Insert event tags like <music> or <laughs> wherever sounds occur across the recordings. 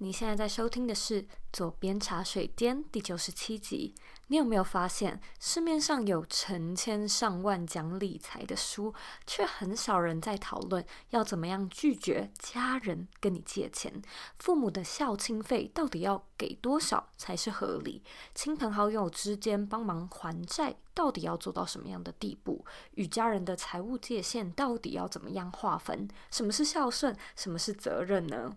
你现在在收听的是《左边茶水间》第九十七集。你有没有发现，市面上有成千上万讲理财的书，却很少人在讨论要怎么样拒绝家人跟你借钱？父母的孝亲费到底要给多少才是合理？亲朋好友之间帮忙还债，到底要做到什么样的地步？与家人的财务界限到底要怎么样划分？什么是孝顺？什么是责任呢？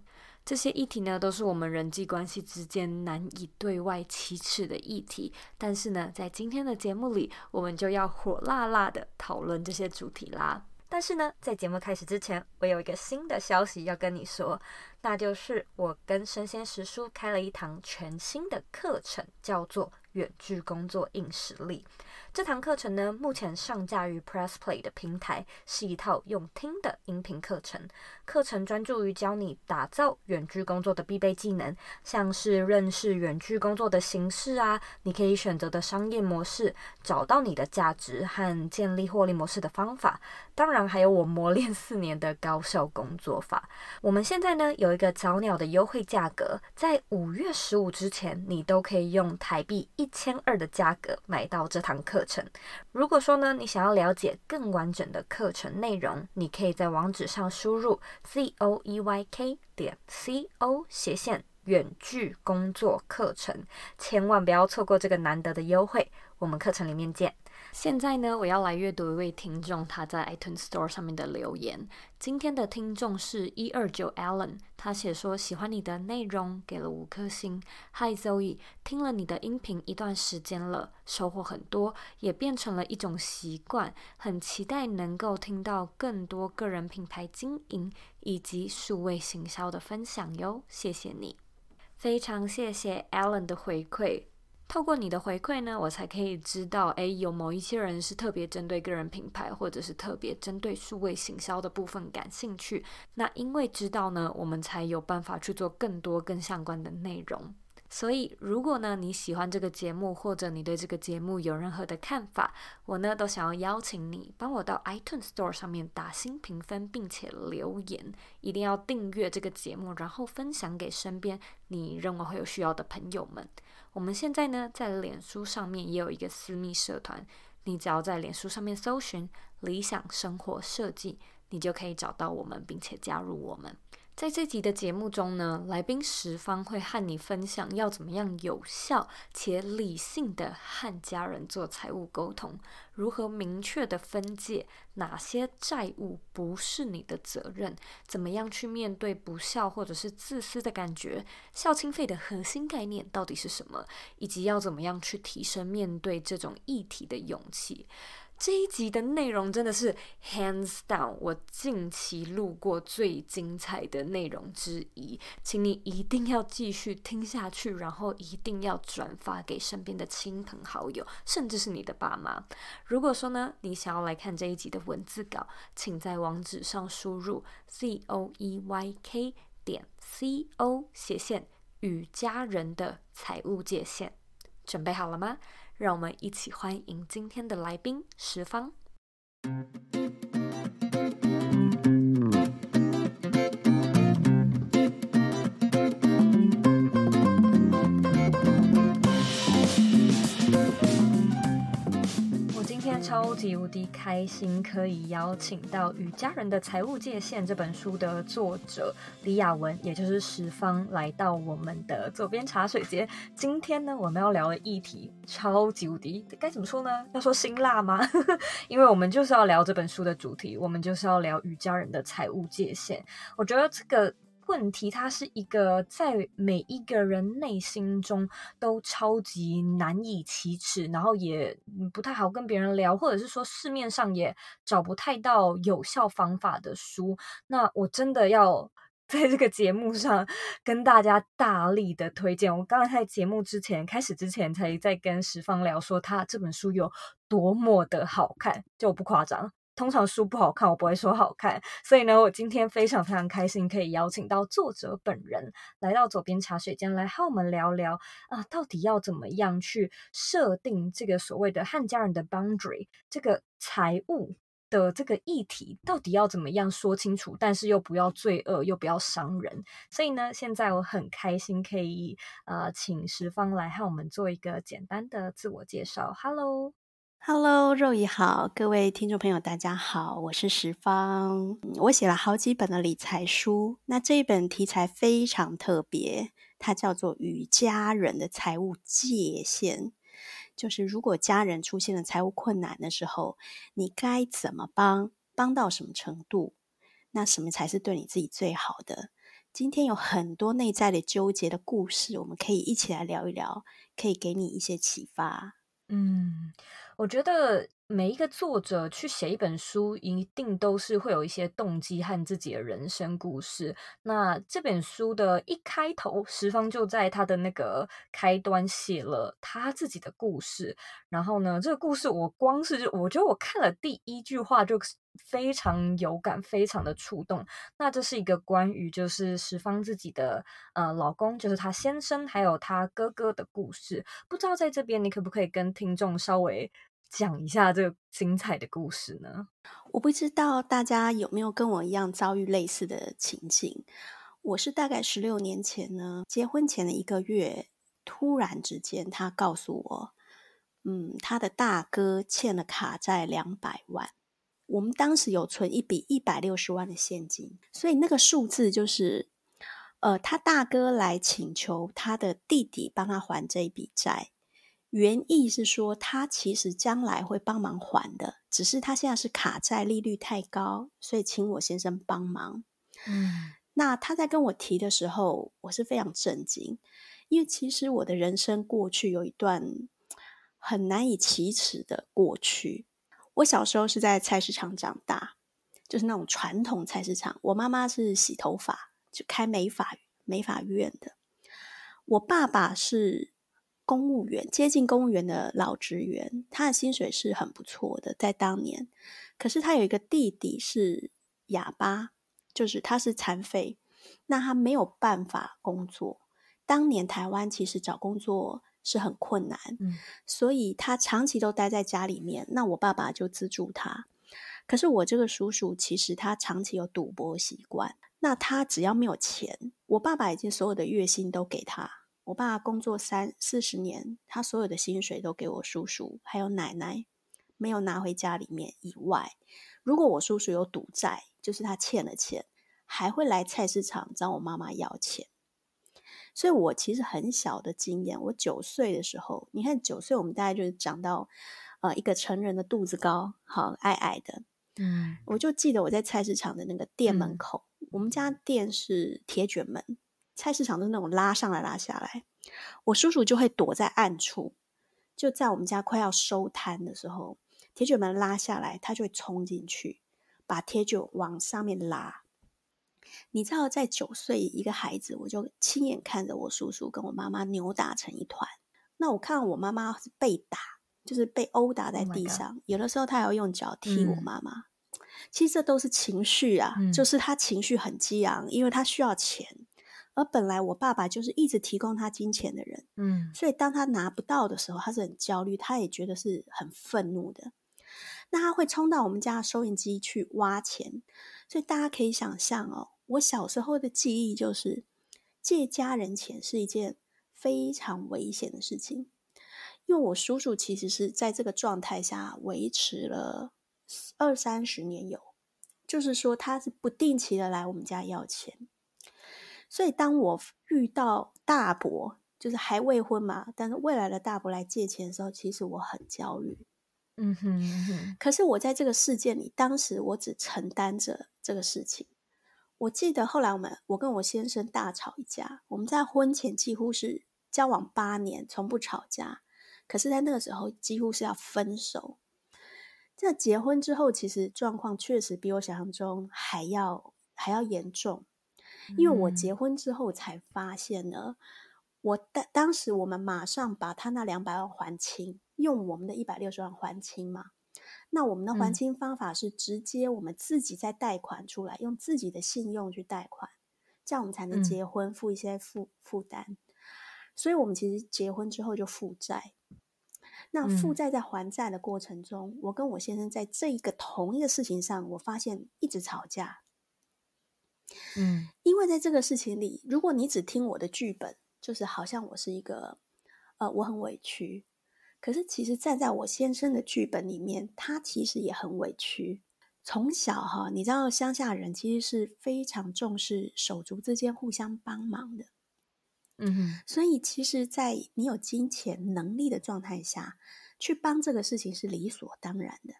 这些议题呢，都是我们人际关系之间难以对外启齿的议题。但是呢，在今天的节目里，我们就要火辣辣的讨论这些主题啦。但是呢，在节目开始之前，我有一个新的消息要跟你说，那就是我跟生鲜时书开了一堂全新的课程，叫做《远距工作硬实力》。这堂课程呢，目前上架于 Press Play 的平台，是一套用听的音频课程。课程专注于教你打造远距工作的必备技能，像是认识远距工作的形式啊，你可以选择的商业模式，找到你的价值和建立获利模式的方法。当然，还有我磨练四年的高效工作法。我们现在呢，有一个早鸟的优惠价格，在五月十五之前，你都可以用台币一千二的价格买到这堂课程。如果说呢，你想要了解更完整的课程内容，你可以在网址上输入。Z o e y k 点 c o 斜线远距工作课程，千万不要错过这个难得的优惠。我们课程里面见。现在呢，我要来阅读一位听众他在 iTunes Store 上面的留言。今天的听众是一二九 Allen，他写说喜欢你的内容，给了五颗星。Hi Zoe，听了你的音频一段时间了，收获很多，也变成了一种习惯。很期待能够听到更多个人品牌经营以及数位行销的分享哟。谢谢你，非常谢谢 Allen 的回馈。透过你的回馈呢，我才可以知道，诶，有某一些人是特别针对个人品牌，或者是特别针对数位行销的部分感兴趣。那因为知道呢，我们才有办法去做更多更相关的内容。所以，如果呢你喜欢这个节目，或者你对这个节目有任何的看法，我呢都想要邀请你帮我到 iTunes Store 上面打新评分，并且留言，一定要订阅这个节目，然后分享给身边你认为会有需要的朋友们。我们现在呢，在脸书上面也有一个私密社团，你只要在脸书上面搜寻“理想生活设计”，你就可以找到我们，并且加入我们。在这集的节目中呢，来宾十方会和你分享要怎么样有效且理性的和家人做财务沟通，如何明确的分界哪些债务不是你的责任，怎么样去面对不孝或者是自私的感觉，孝亲费的核心概念到底是什么，以及要怎么样去提升面对这种议题的勇气。这一集的内容真的是 hands down 我近期录过最精彩的内容之一，请你一定要继续听下去，然后一定要转发给身边的亲朋好友，甚至是你的爸妈。如果说呢，你想要来看这一集的文字稿，请在网址上输入 z o e y k 点 c o 斜线与家人的财务界限，准备好了吗？让我们一起欢迎今天的来宾十方。超级无敌开心，可以邀请到《与家人的财务界限》这本书的作者李雅文，也就是十方，来到我们的左边茶水间。今天呢，我们要聊的议题超级无敌，该怎么说呢？要说辛辣吗？因为我们就是要聊这本书的主题，我们就是要聊与家人的财务界限。我觉得这个。问题，它是一个在每一个人内心中都超级难以启齿，然后也不太好跟别人聊，或者是说市面上也找不太到有效方法的书。那我真的要在这个节目上跟大家大力的推荐。我刚才在节目之前开始之前，才在跟十方聊说他这本书有多么的好看，就不夸张。通常书不好看，我不会说好看，所以呢，我今天非常非常开心，可以邀请到作者本人来到左边茶水间来和我们聊聊啊，到底要怎么样去设定这个所谓的和家人的 boundary，这个财务的这个议题到底要怎么样说清楚，但是又不要罪恶，又不要伤人。所以呢，现在我很开心可以呃请十方来和我们做一个简单的自我介绍。Hello。Hello，肉姨好，各位听众朋友，大家好，我是十方。我写了好几本的理财书，那这一本题材非常特别，它叫做《与家人的财务界限》，就是如果家人出现了财务困难的时候，你该怎么帮，帮到什么程度？那什么才是对你自己最好的？今天有很多内在的纠结的故事，我们可以一起来聊一聊，可以给你一些启发。嗯。我觉得每一个作者去写一本书，一定都是会有一些动机和自己的人生故事。那这本书的一开头，十方就在他的那个开端写了他自己的故事。然后呢，这个故事我光是就我觉得我看了第一句话就非常有感，非常的触动。那这是一个关于就是十方自己的呃老公，就是他先生还有他哥哥的故事。不知道在这边你可不可以跟听众稍微讲一下这个精彩的故事呢？我不知道大家有没有跟我一样遭遇类似的情景。我是大概十六年前呢，结婚前的一个月，突然之间他告诉我，嗯，他的大哥欠了卡债两百万。我们当时有存一笔一百六十万的现金，所以那个数字就是，呃，他大哥来请求他的弟弟帮他还这一笔债。原意是说，他其实将来会帮忙还的，只是他现在是卡债，利率太高，所以请我先生帮忙。嗯，那他在跟我提的时候，我是非常震惊，因为其实我的人生过去有一段很难以启齿的过去。我小时候是在菜市场长大，就是那种传统菜市场。我妈妈是洗头发，就开美发美发院的。我爸爸是。公务员接近公务员的老职员，他的薪水是很不错的，在当年。可是他有一个弟弟是哑巴，就是他是残废，那他没有办法工作。当年台湾其实找工作是很困难，嗯，所以他长期都待在家里面。那我爸爸就资助他。可是我这个叔叔其实他长期有赌博习惯，那他只要没有钱，我爸爸已经所有的月薪都给他。我爸工作三四十年，他所有的薪水都给我叔叔还有奶奶，没有拿回家里面以外，如果我叔叔有赌债，就是他欠了钱，还会来菜市场找我妈妈要钱。所以我其实很小的经验，我九岁的时候，你看九岁，我们大概就是长到呃一个成人的肚子高，好矮矮的，嗯，我就记得我在菜市场的那个店门口，嗯、我们家店是铁卷门。菜市场都是那种拉上来拉下来，我叔叔就会躲在暗处，就在我们家快要收摊的时候，铁卷门拉下来，他就会冲进去，把铁卷往上面拉。你知道，在九岁一个孩子，我就亲眼看着我叔叔跟我妈妈扭打成一团。那我看到我妈妈是被打，就是被殴打在地上，oh、有的时候他还要用脚踢我妈妈。嗯、其实这都是情绪啊，嗯、就是他情绪很激昂，因为他需要钱。而本来我爸爸就是一直提供他金钱的人，嗯，所以当他拿不到的时候，他是很焦虑，他也觉得是很愤怒的。那他会冲到我们家的收银机去挖钱，所以大家可以想象哦，我小时候的记忆就是借家人钱是一件非常危险的事情，因为我叔叔其实是在这个状态下维持了二三十年有，就是说他是不定期的来我们家要钱。所以，当我遇到大伯，就是还未婚嘛，但是未来的大伯来借钱的时候，其实我很焦虑。嗯哼，嗯哼。可是我在这个事件里，当时我只承担着这个事情。我记得后来我们，我跟我先生大吵一架。我们在婚前几乎是交往八年，从不吵架。可是，在那个时候，几乎是要分手。在结婚之后，其实状况确实比我想象中还要还要严重。因为我结婚之后才发现呢，我当当时我们马上把他那两百万还清，用我们的一百六十万还清嘛。那我们的还清方法是直接我们自己再贷款出来，用自己的信用去贷款，这样我们才能结婚，付一些负负担。所以我们其实结婚之后就负债。那负债在还债的过程中，嗯、我跟我先生在这一个同一个事情上，我发现一直吵架。嗯，因为在这个事情里，如果你只听我的剧本，就是好像我是一个，呃，我很委屈。可是其实站在我先生的剧本里面，他其实也很委屈。从小哈，你知道乡下人其实是非常重视手足之间互相帮忙的。嗯哼，所以其实，在你有金钱能力的状态下，去帮这个事情是理所当然的，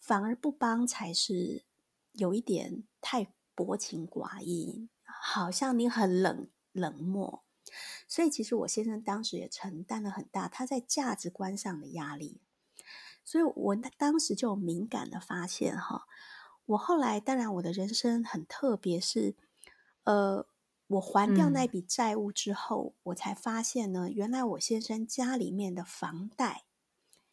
反而不帮才是有一点太薄情寡义，好像你很冷冷漠。所以其实我先生当时也承担了很大他在价值观上的压力。所以我当时就敏感的发现哈，我后来当然我的人生很特别，是呃，我还掉那笔债务之后，嗯、我才发现呢，原来我先生家里面的房贷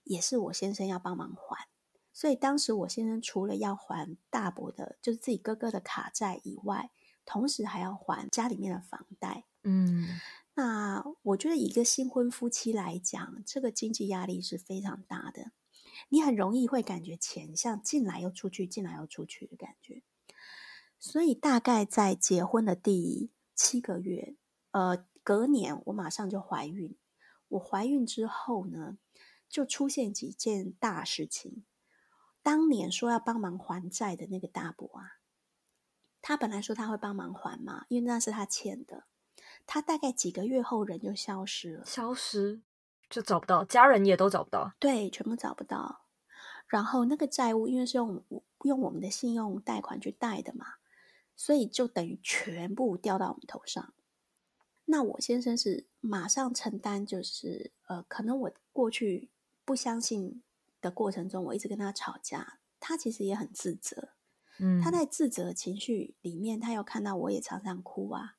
也是我先生要帮忙还。所以当时我先生除了要还大伯的，就是自己哥哥的卡债以外，同时还要还家里面的房贷。嗯，那我觉得一个新婚夫妻来讲，这个经济压力是非常大的。你很容易会感觉钱像进来又出去，进来又出去的感觉。所以大概在结婚的第七个月，呃，隔年我马上就怀孕。我怀孕之后呢，就出现几件大事情。当年说要帮忙还债的那个大伯啊，他本来说他会帮忙还嘛，因为那是他欠的。他大概几个月后人就消失了，消失。就找不到，家人也都找不到，对，全部找不到。然后那个债务，因为是用用我们的信用贷款去贷的嘛，所以就等于全部掉到我们头上。那我先生是马上承担，就是呃，可能我过去不相信的过程中，我一直跟他吵架，他其实也很自责。嗯，他在自责情绪里面，他又看到我也常常哭啊，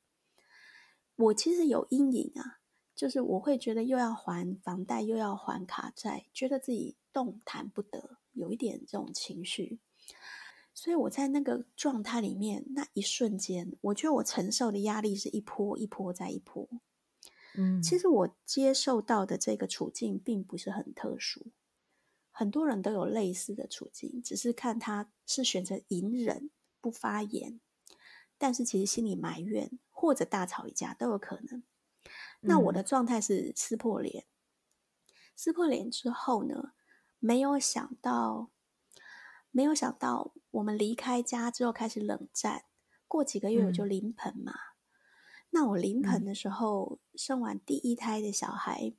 我其实有阴影啊。就是我会觉得又要还房贷又要还卡债，觉得自己动弹不得，有一点这种情绪。所以我在那个状态里面，那一瞬间，我觉得我承受的压力是一波一波再一波。嗯，其实我接受到的这个处境并不是很特殊，很多人都有类似的处境，只是看他是选择隐忍不发言，但是其实心里埋怨或者大吵一架都有可能。那我的状态是撕破脸，嗯、撕破脸之后呢，没有想到，没有想到我们离开家之后开始冷战，过几个月我就临盆嘛。嗯、那我临盆的时候，嗯、生完第一胎的小孩，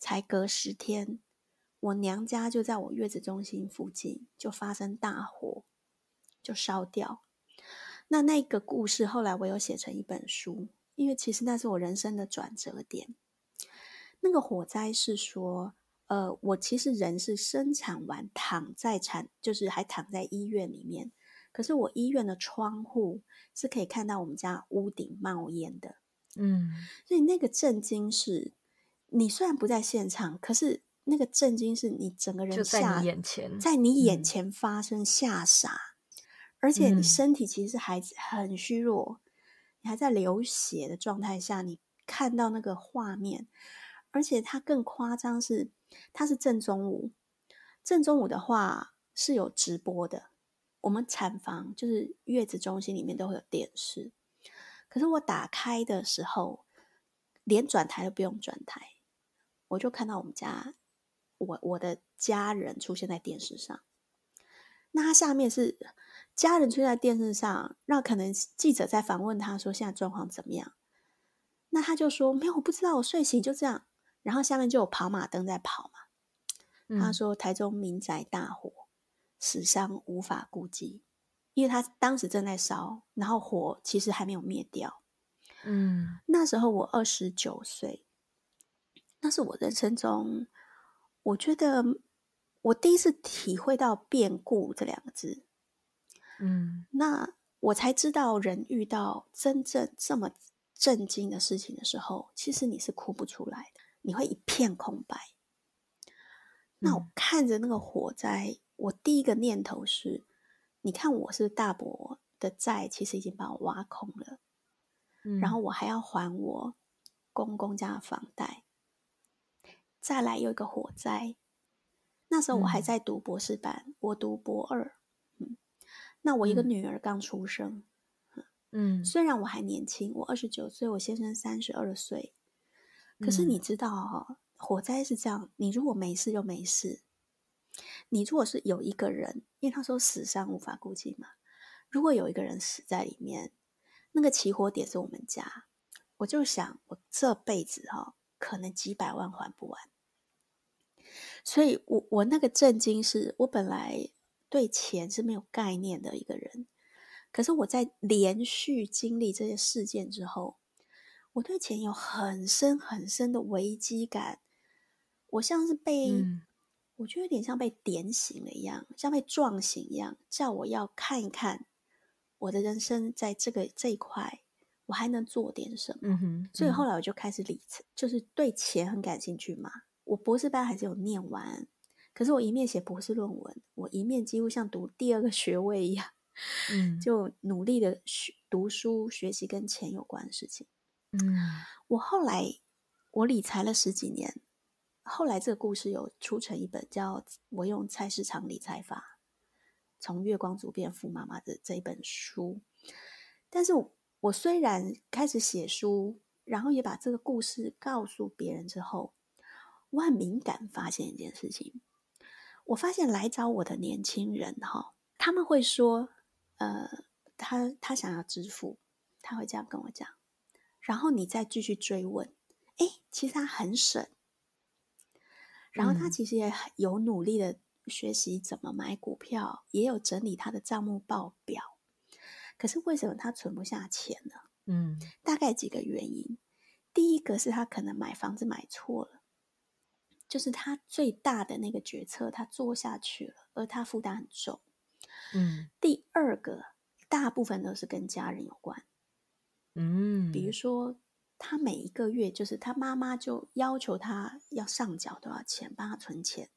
才隔十天，我娘家就在我月子中心附近就发生大火，就烧掉。那那个故事后来我有写成一本书。因为其实那是我人生的转折点。那个火灾是说，呃，我其实人是生产完躺在产，就是还躺在医院里面。可是我医院的窗户是可以看到我们家屋顶冒烟的。嗯，所以那个震惊是，你虽然不在现场，可是那个震惊是你整个人吓，就在你眼前，在你眼前发生，吓傻，嗯、而且你身体其实还很虚弱。你还在流血的状态下，你看到那个画面，而且它更夸张是，它是正中午。正中午的话是有直播的，我们产房就是月子中心里面都会有电视。可是我打开的时候，连转台都不用转台，我就看到我们家我我的家人出现在电视上。那他下面是。家人出现在电视上，那可能记者在访问他说现在状况怎么样？那他就说没有，我不知道，我睡醒就这样。然后下面就有跑马灯在跑嘛。嗯、他说台中民宅大火，死伤无法估计，因为他当时正在烧，然后火其实还没有灭掉。嗯，那时候我二十九岁，那是我人生中我觉得我第一次体会到变故这两个字。嗯，那我才知道，人遇到真正这么震惊的事情的时候，其实你是哭不出来的，你会一片空白。那我看着那个火灾，我第一个念头是：你看，我是大伯的债，其实已经把我挖空了，然后我还要还我公公家的房贷。再来有一个火灾。那时候我还在读博士班，嗯、我读博二。嗯，那我一个女儿刚出生。嗯，虽然我还年轻，我二十九岁，我先生三十二岁。可是你知道哈、哦，火灾是这样，你如果没事就没事。你如果是有一个人，因为他说死伤无法估计嘛，如果有一个人死在里面，那个起火点是我们家，我就想我这辈子哈、哦，可能几百万还不完。所以我我那个震惊是我本来对钱是没有概念的一个人，可是我在连续经历这些事件之后，我对钱有很深很深的危机感，我像是被。嗯我觉得有点像被点醒了一样，像被撞醒一样，叫我要看一看我的人生在这个这一块，我还能做点什么。嗯哼，所以后来我就开始理财，就是对钱很感兴趣嘛。我博士班还是有念完，可是我一面写博士论文，我一面几乎像读第二个学位一样，<laughs> 嗯，就努力的学读书学习跟钱有关的事情。嗯，我后来我理财了十几年。后来这个故事有出成一本，叫《我用菜市场理财法：从月光族变富妈妈》的这一本书。但是我，我虽然开始写书，然后也把这个故事告诉别人之后，我很敏感，发现一件事情。我发现来找我的年轻人，哈，他们会说，呃，他他想要支付，他会这样跟我讲。然后你再继续追问，哎，其实他很省。然后他其实也有努力的学习怎么买股票，也有整理他的账目报表。可是为什么他存不下钱呢？嗯，大概几个原因。第一个是他可能买房子买错了，就是他最大的那个决策他做下去了，而他负担很重。嗯，第二个大部分都是跟家人有关。嗯，比如说。他每一个月就是他妈妈就要求他要上缴多少钱，帮他存钱，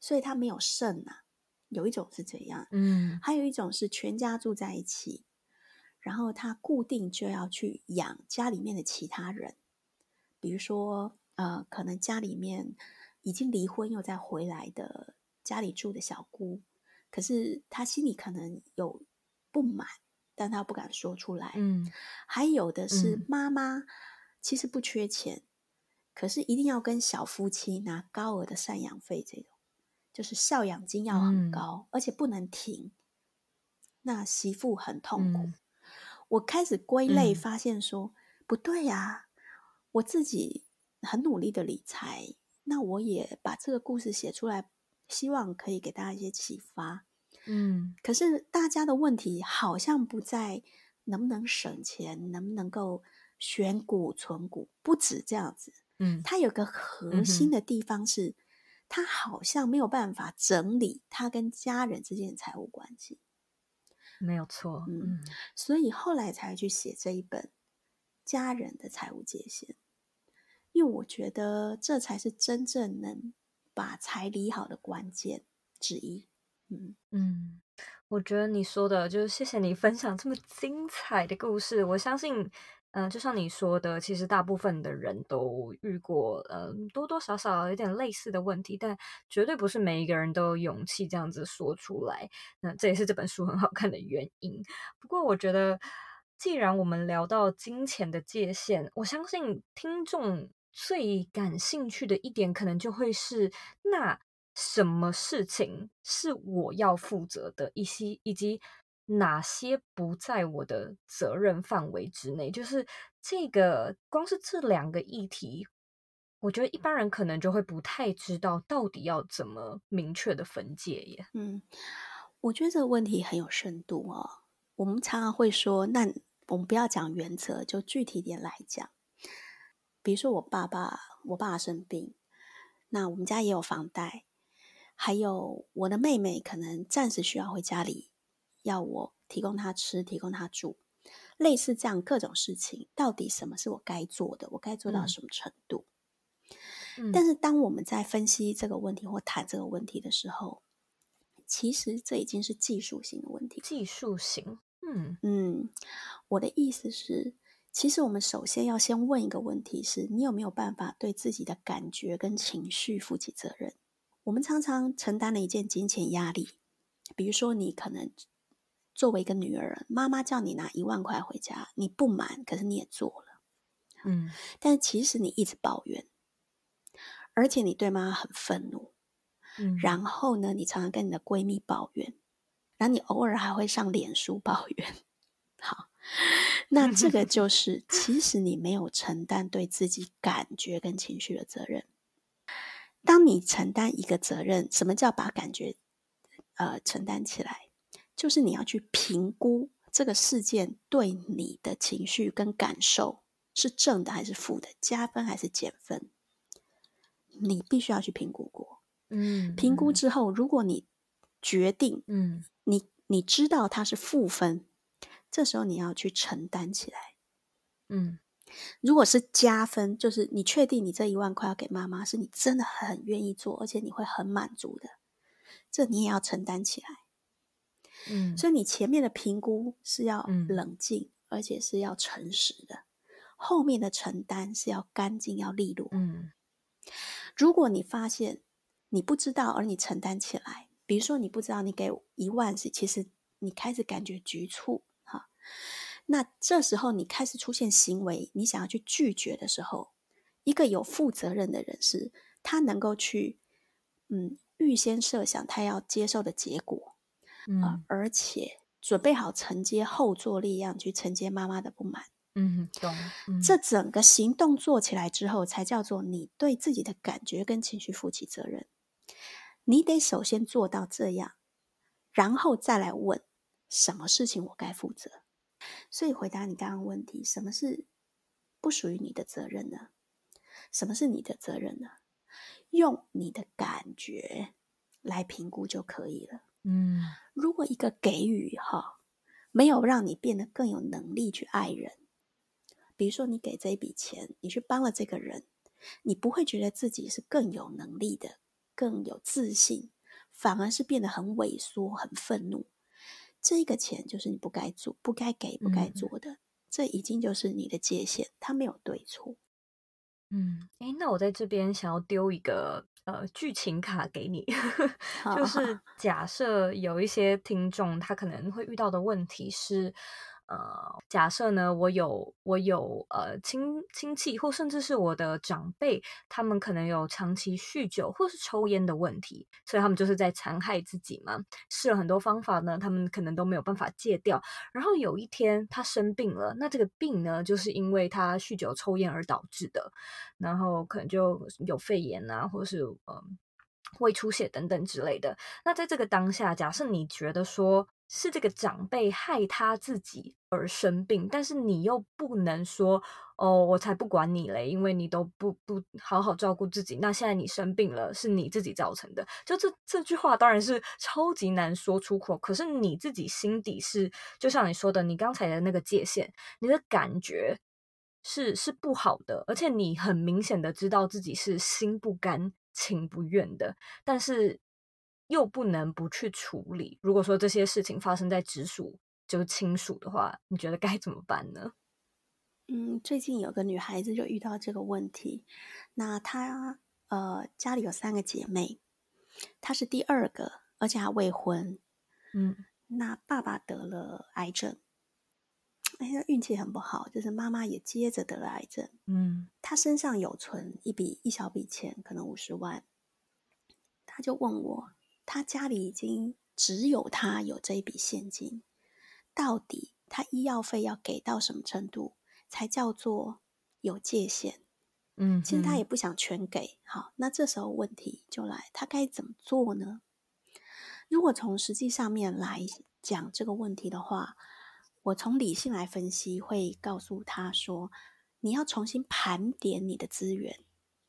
所以他没有剩、啊。有一种是这样，嗯，还有一种是全家住在一起，然后他固定就要去养家里面的其他人，比如说呃，可能家里面已经离婚又再回来的家里住的小姑，可是她心里可能有不满，但她不敢说出来，嗯，还有的是妈妈。嗯其实不缺钱，可是一定要跟小夫妻拿高额的赡养费，这种就是孝养金要很高，嗯、而且不能停。那媳妇很痛苦。嗯、我开始归类，发现说、嗯、不对呀、啊，我自己很努力的理财，那我也把这个故事写出来，希望可以给大家一些启发。嗯，可是大家的问题好像不在能不能省钱，能不能够。选股存股不止这样子，嗯，它有个核心的地方是，他、嗯、好像没有办法整理他跟家人之间的财务关系，没有错，嗯，嗯，所以后来才去写这一本家人的财务界限，因为我觉得这才是真正能把财理好的关键之一，嗯嗯，我觉得你说的就是谢谢你分享这么精彩的故事，我相信。嗯，就像你说的，其实大部分的人都遇过，嗯，多多少少有点类似的问题，但绝对不是每一个人都有勇气这样子说出来。那这也是这本书很好看的原因。不过，我觉得，既然我们聊到金钱的界限，我相信听众最感兴趣的一点，可能就会是那什么事情是我要负责的，以及以及。哪些不在我的责任范围之内？就是这个，光是这两个议题，我觉得一般人可能就会不太知道到底要怎么明确的分界耶。嗯，我觉得这个问题很有深度哦。我们常常会说，那我们不要讲原则，就具体点来讲。比如说，我爸爸，我爸爸生病，那我们家也有房贷，还有我的妹妹可能暂时需要回家里。要我提供她吃，提供她住，类似这样各种事情，到底什么是我该做的？我该做到什么程度？嗯，但是当我们在分析这个问题或谈这个问题的时候，其实这已经是技术性的问题。技术性，嗯嗯，我的意思是，其实我们首先要先问一个问题是：你有没有办法对自己的感觉跟情绪负起责任？我们常常承担了一件金钱压力，比如说你可能作为一个女儿，妈妈叫你拿一万块回家，你不满，可是你也做了，嗯，但其实你一直抱怨，而且你对妈妈很愤怒，嗯，然后呢，你常常跟你的闺蜜抱怨，然后你偶尔还会上脸书抱怨，<laughs> 好。那这 <laughs> 个就是，其实你没有承担对自己感觉跟情绪的责任。当你承担一个责任，什么叫把感觉呃承担起来？就是你要去评估这个事件对你的情绪跟感受是正的还是负的，加分还是减分，你必须要去评估过。嗯，评估之后，如果你决定，嗯，你你知道它是负分。这时候你要去承担起来，嗯，如果是加分，就是你确定你这一万块要给妈妈，是你真的很愿意做，而且你会很满足的，这你也要承担起来，嗯，所以你前面的评估是要冷静，嗯，而且是要诚实的，后面的承担是要干净要利落，嗯，如果你发现你不知道，而你承担起来，比如说你不知道你给一万是，其实你开始感觉局促。那这时候你开始出现行为，你想要去拒绝的时候，一个有负责任的人是，他能够去，嗯，预先设想他要接受的结果，嗯，呃、而且准备好承接后坐力一样去承接妈妈的不满，嗯，懂。嗯、这整个行动做起来之后，才叫做你对自己的感觉跟情绪负起责任。你得首先做到这样，然后再来问，什么事情我该负责。所以回答你刚刚问题，什么是不属于你的责任呢？什么是你的责任呢？用你的感觉来评估就可以了。嗯，如果一个给予哈，没有让你变得更有能力去爱人，比如说你给这一笔钱，你去帮了这个人，你不会觉得自己是更有能力的，更有自信，反而是变得很萎缩、很愤怒。这个钱就是你不该做、不该给、不该做的，嗯，这已经就是你的界限，它没有对错。嗯，诶，那我在这边想要丢一个呃剧情卡给你，<laughs> 就是假设有一些听众他可能会遇到的问题是。呃，假设呢，我有我有呃亲亲戚，或甚至是我的长辈，他们可能有长期酗酒或是抽烟的问题，所以他们就是在残害自己嘛。试了很多方法呢，他们可能都没有办法戒掉。然后有一天他生病了，那这个病呢，就是因为他酗酒抽烟而导致的，然后可能就有肺炎啊，或是呃胃出血等等之类的。那在这个当下，假设你觉得说，是这个长辈害他自己而生病，但是你又不能说哦，我才不管你嘞，因为你都不不好好照顾自己。那现在你生病了，是你自己造成的。就这这句话当然是超级难说出口，可是你自己心底是，就像你说的，你刚才的那个界限，你的感觉是是不好的，而且你很明显的知道自己是心不甘情不愿的，但是。又不能不去处理。如果说这些事情发生在直属，就是亲属的话，你觉得该怎么办呢？嗯，最近有个女孩子就遇到这个问题。那她呃家里有三个姐妹，她是第二个，而且还未婚。嗯，那爸爸得了癌症，哎，那运气很不好，就是妈妈也接着得了癌症。嗯，她身上有存一笔一小笔钱，可能五十万，她就问我。他家里已经只有他有这一笔现金，到底他医药费要给到什么程度才叫做有界限？嗯，其实他也不想全给。好，那这时候问题就来，他该怎么做呢？如果从实际上面来讲这个问题的话，我从理性来分析，会告诉他说，你要重新盘点你的资源。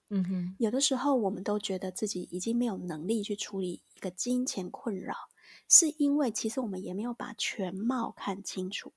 嗯哼，有的时候我们都觉得自己已经没有能力去处理一个金钱困扰，是因为其实我们也没有把全貌看清楚。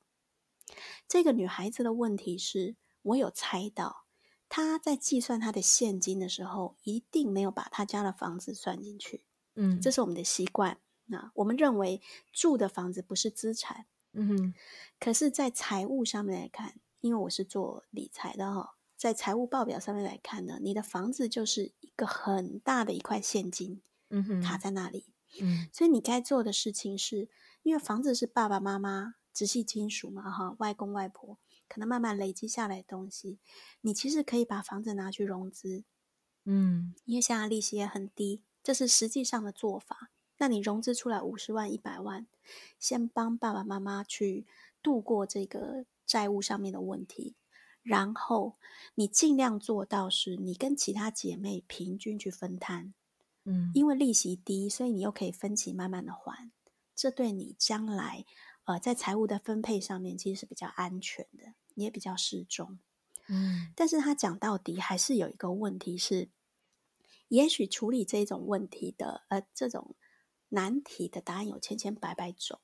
这个女孩子的问题是，我有猜到她在计算她的现金的时候，一定没有把她家的房子算进去。嗯，这是我们的习惯。那我们认为住的房子不是资产。嗯哼，可是，在财务上面来看，因为我是做理财的哈，在财务报表上面来看呢，你的房子就是一个很大的一块现金，嗯哼，卡在那里。嗯，所以你该做的事情是，因为房子是爸爸妈妈直系亲属嘛，哈，外公外婆可能慢慢累积下来的东西，你其实可以把房子拿去融资，嗯，因为现在利息也很低，这是实际上的做法。那你融资出来五十万、一百万，先帮爸爸妈妈去度过这个债务上面的问题，然后你尽量做到是你跟其他姐妹平均去分摊。嗯，因为利息低，所以你又可以分期慢慢的还，这对你将来，呃，在财务的分配上面其实是比较安全的，你也比较适中。嗯，但是他讲到底还是有一个问题是，也许处理这种问题的，呃，这种难题的答案有千千百百种，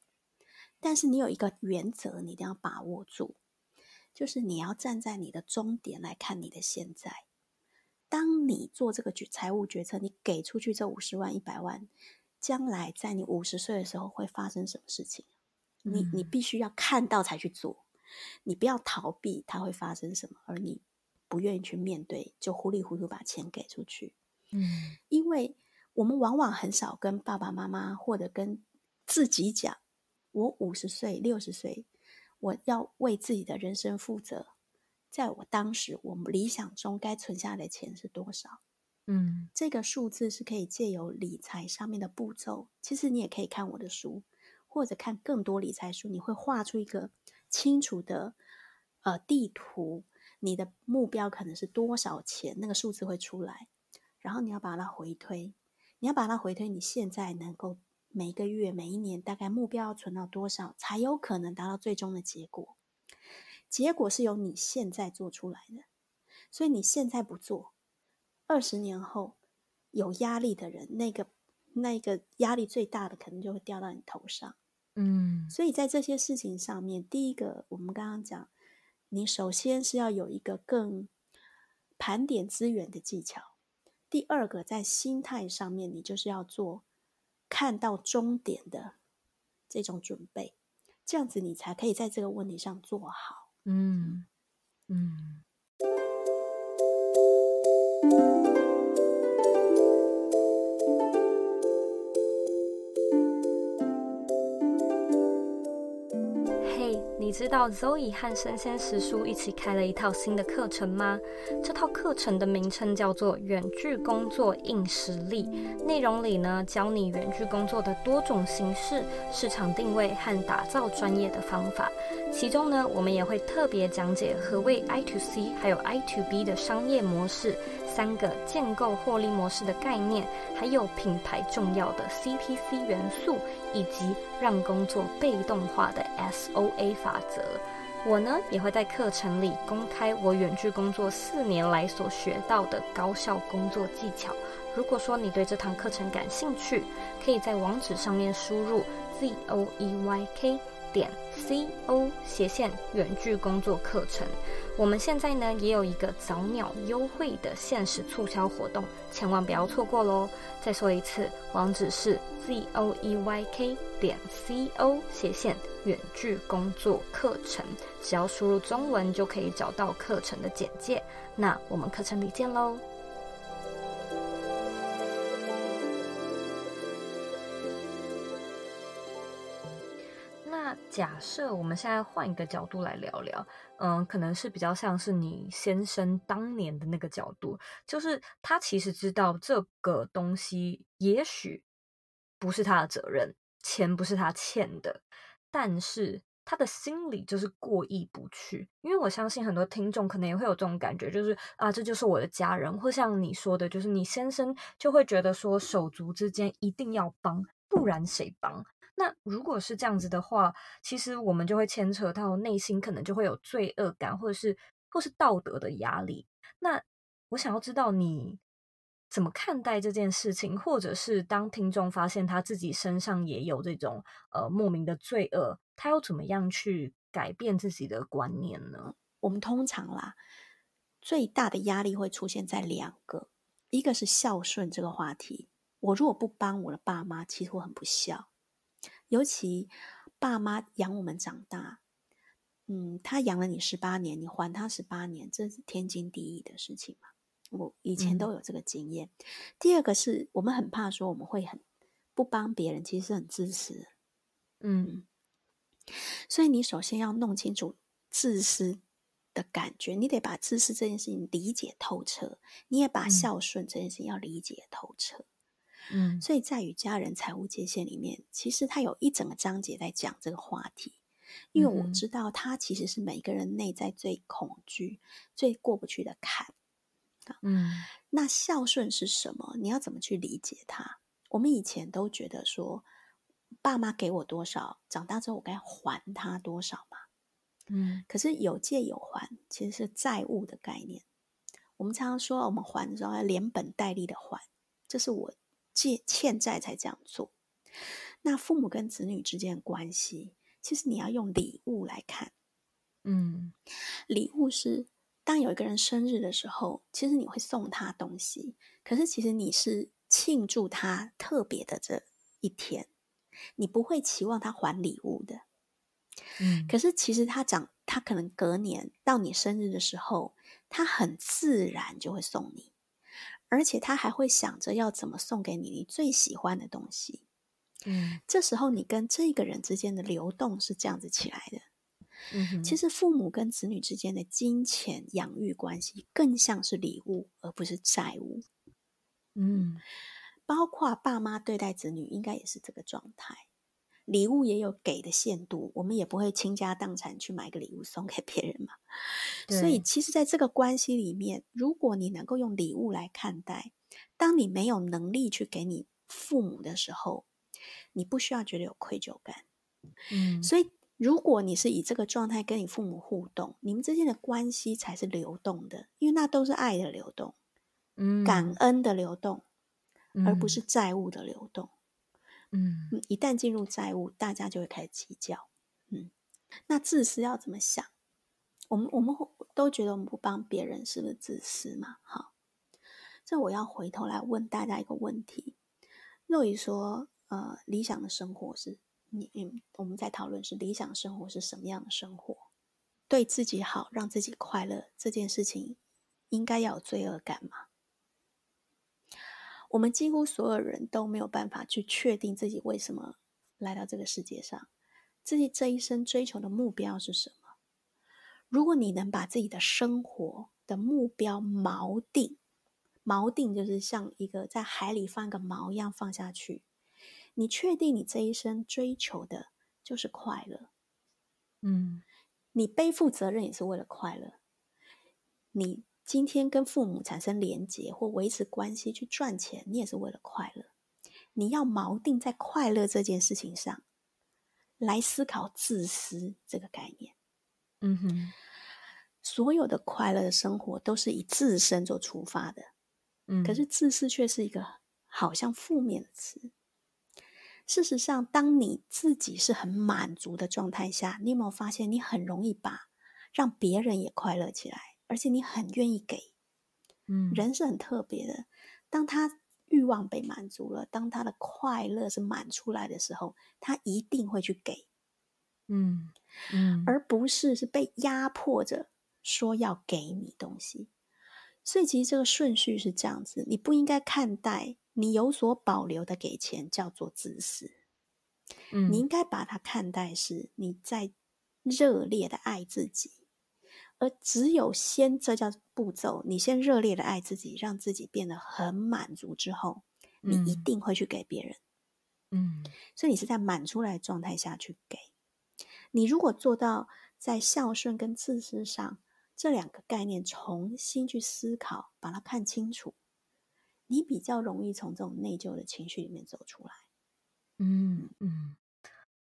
但是你有一个原则，你一定要把握住，就是你要站在你的终点来看你的现在。当你做这个决财务决策，你给出去这五十万、一百万，将来在你五十岁的时候会发生什么事情？你你必须要看到才去做，你不要逃避它会发生什么，而你不愿意去面对，就糊里糊涂把钱给出去。嗯，因为我们往往很少跟爸爸妈妈或者跟自己讲，我五十岁、六十岁，我要为自己的人生负责。在我当时，我们理想中该存下来的钱是多少？嗯，这个数字是可以借由理财上面的步骤。其实你也可以看我的书，或者看更多理财书，你会画出一个清楚的呃地图。你的目标可能是多少钱？那个数字会出来，然后你要把它回推，你要把它回推，你现在能够每个月、每一年大概目标要存到多少，才有可能达到最终的结果。结果是由你现在做出来的，所以你现在不做，二十年后有压力的人，那个那个压力最大的可能就会掉到你头上。嗯，所以在这些事情上面，第一个我们刚刚讲，你首先是要有一个更盘点资源的技巧；第二个在心态上面，你就是要做看到终点的这种准备，这样子你才可以在这个问题上做好。嗯嗯。你知道 Zoe 和生鲜时书一起开了一套新的课程吗？这套课程的名称叫做《远距工作硬实力》，内容里呢，教你远距工作的多种形式、市场定位和打造专业的方法。其中呢，我们也会特别讲解何谓 I to C，还有 I to B 的商业模式。三个建构获利模式的概念，还有品牌重要的 CPC 元素，以及让工作被动化的 SOA 法则。我呢也会在课程里公开我远距工作四年来所学到的高效工作技巧。如果说你对这堂课程感兴趣，可以在网址上面输入 ZOEYK 点 CO 斜线远距工作课程。我们现在呢也有一个早鸟优惠的限时促销活动，千万不要错过喽！再说一次，网址是 z o e y k 点 c o 斜线远距工作课程，只要输入中文就可以找到课程的简介。那我们课程里见喽！假设我们现在换一个角度来聊聊，嗯，可能是比较像是你先生当年的那个角度，就是他其实知道这个东西也许不是他的责任，钱不是他欠的，但是他的心里就是过意不去，因为我相信很多听众可能也会有这种感觉，就是啊，这就是我的家人，或像你说的，就是你先生就会觉得说手足之间一定要帮，不然谁帮？那如果是这样子的话，其实我们就会牵扯到内心可能就会有罪恶感，或者是或是道德的压力。那我想要知道你怎么看待这件事情，或者是当听众发现他自己身上也有这种呃莫名的罪恶，他要怎么样去改变自己的观念呢？我们通常啦，最大的压力会出现在两个，一个是孝顺这个话题。我如果不帮我的爸妈，其实我很不孝。尤其爸妈养我们长大，嗯，他养了你十八年，你还他十八年，这是天经地义的事情嘛。我以前都有这个经验。嗯、第二个是我们很怕说我们会很不帮别人，其实是很自私。嗯，所以你首先要弄清楚自私的感觉，你得把自私这件事情理解透彻，你也把孝顺这件事情要理解透彻。嗯，所以在与家人财务界限里面，其实他有一整个章节在讲这个话题。因为我知道，它其实是每个人内在最恐惧、最过不去的坎。嗯，那孝顺是什么？你要怎么去理解它？我们以前都觉得说，爸妈给我多少，长大之后我该还他多少嘛。嗯，可是有借有还，其实是债务的概念。我们常常说，我们还的时候要连本带利的还，这是我借欠债才这样做。那父母跟子女之间的关系。其实你要用礼物来看，嗯，礼物是当有一个人生日的时候，其实你会送他东西，可是其实你是庆祝他特别的这一天，你不会期望他还礼物的，嗯，可是其实他长，他可能隔年到你生日的时候，他很自然就会送你，而且他还会想着要怎么送给你你最喜欢的东西。嗯，这时候你跟这个人之间的流动是这样子起来的。嗯哼，其实父母跟子女之间的金钱养育关系更像是礼物，而不是债务。嗯，包括爸妈对待子女，应该也是这个状态。礼物也有给的限度，我们也不会倾家荡产去买个礼物送给别人嘛。所以，其实在这个关系里面，如果你能够用礼物来看待，当你没有能力去给你父母的时候，你不需要觉得有愧疚感，嗯，所以如果你是以这个状态跟你父母互动，你们之间的关系才是流动的，因为那都是爱的流动，嗯，感恩的流动，而不是债务的流动，嗯，一旦进入债务，大家就会开始计较，嗯，那自私要怎么想？我们我们都觉得我们不帮别人是不是自私嘛？好，这我要回头来问大家一个问题，若雨说。呃，理想的生活是你，嗯，我们在讨论是理想生活是什么样的生活？对自己好，让自己快乐，这件事情应该要有罪恶感吗？我们几乎所有人都没有办法去确定自己为什么来到这个世界上，自己这一生追求的目标是什么？如果你能把自己的生活的目标锚定，锚定就是像一个在海里放一个锚一样放下去。你确定你这一生追求的就是快乐？嗯，你背负责任也是为了快乐。你今天跟父母产生连结或维持关系去赚钱，你也是为了快乐。你要锚定在快乐这件事情上来思考自私这个概念。嗯哼，所有的快乐的生活都是以自身做出发的。嗯，可是自私却是一个好像负面的词。事实上，当你自己是很满足的状态下，你有没有发现，你很容易把让别人也快乐起来，而且你很愿意给。嗯，人是很特别的，当他欲望被满足了，当他的快乐是满出来的时候，他一定会去给。嗯嗯，而不是是被压迫着说要给你东西。所以，其实这个顺序是这样子，你不应该看待。你有所保留的给钱叫做自私，嗯，你应该把它看待是你在热烈的爱自己，而只有先这叫步骤，你先热烈的爱自己，让自己变得很满足之后，你一定会去给别人，嗯，所以你是在满出来的状态下去给。你如果做到在孝顺跟自私上这两个概念重新去思考，把它看清楚。你比较容易从这种内疚的情绪里面走出来。嗯嗯，